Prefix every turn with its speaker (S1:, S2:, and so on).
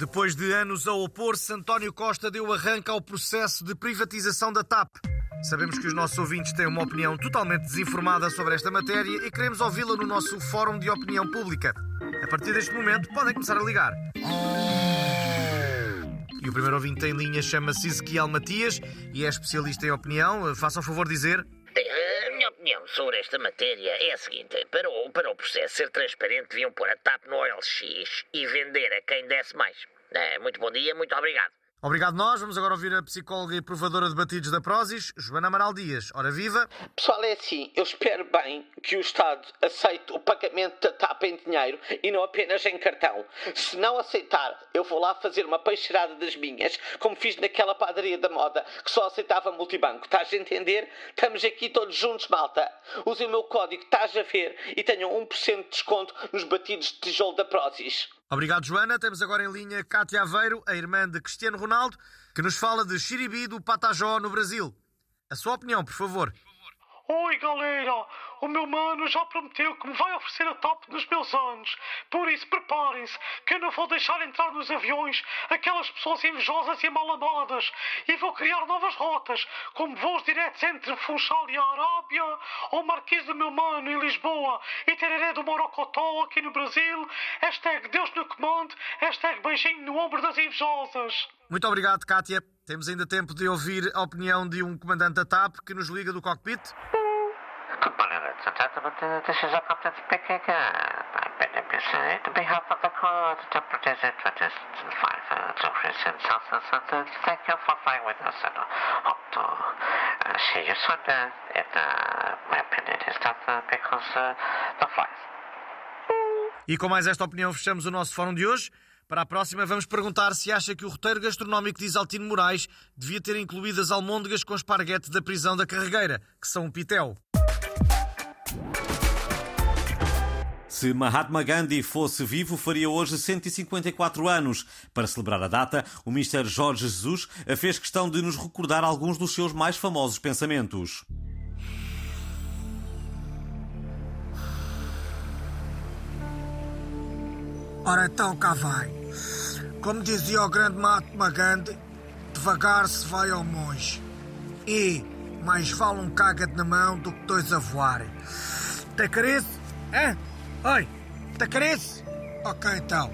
S1: Depois de anos a opor-se, António Costa deu arranque ao processo de privatização da TAP. Sabemos que os nossos ouvintes têm uma opinião totalmente desinformada sobre esta matéria e queremos ouvi-la no nosso Fórum de Opinião Pública. A partir deste momento, podem começar a ligar. E o primeiro ouvinte em linha chama-se Ezequiel Matias e é especialista em opinião. Faça o favor de dizer.
S2: Opinião sobre esta matéria é a seguinte: para o, para o processo ser transparente, deviam pôr a TAP no OLX e vender a quem desse mais. É, muito bom dia, muito obrigado.
S1: Obrigado nós. Vamos agora ouvir a psicóloga e provadora de batidos da Prozis, Joana Amaral Dias. Ora viva!
S3: Pessoal, é assim, eu espero bem que o Estado aceite o pagamento da TAP em dinheiro e não apenas em cartão. Se não aceitar, eu vou lá fazer uma peixeirada das minhas, como fiz naquela padaria da moda, que só aceitava multibanco. Estás a entender? Estamos aqui todos juntos, malta. Usem o meu código, estás a ver, e tenham 1% de desconto nos batidos de tijolo da Prozis.
S1: Obrigado, Joana. Temos agora em linha Cátia Aveiro, a irmã de Cristiano Ronaldo, que nos fala de Xiribi do Patajó, no Brasil. A sua opinião, por favor.
S4: Oi, galera! O meu mano já prometeu que me vai oferecer a top nos meus anos. Por isso, preparem-se, que eu não vou deixar entrar nos aviões aquelas pessoas invejosas e mal amadas. E vou criar novas rotas, como voos diretos entre Funchal e a Arábia, ou Marquês do meu mano em Lisboa, e Tereré do Morocotó aqui no Brasil. Hashtag Deus no comando, hashtag beijinho no ombro das invejosas.
S1: Muito obrigado, Kátia. Temos ainda tempo de ouvir a opinião de um comandante da TAP que nos liga do cockpit.
S5: And gentlemen. This is a Captain speaking. Uh, I'm beneficiary. On behalf of the crew to 25 uh, Geoffrey and Celsius, and uh, thank you for flying with us and hope to uh, see you soon. Uh, and uh, my opinion is that uh, because the flight
S1: E com mais esta opinião fechamos o nosso fórum de hoje. Para a próxima vamos perguntar se acha que o roteiro gastronómico de Isaltino Moraes devia ter incluído as almôndegas com esparguete da prisão da Carregueira, que são um pitel.
S6: Se Mahatma Gandhi fosse vivo, faria hoje 154 anos. Para celebrar a data, o Mr. Jorge Jesus fez questão de nos recordar alguns dos seus mais famosos pensamentos.
S7: Ora então cá vai. Como dizia o grande Mahatma Gandhi, devagar se vai ao monge. E mais vale um caga na mão do que dois a voarem. Tem carice? Hã? Oi, tem carice? Ok então.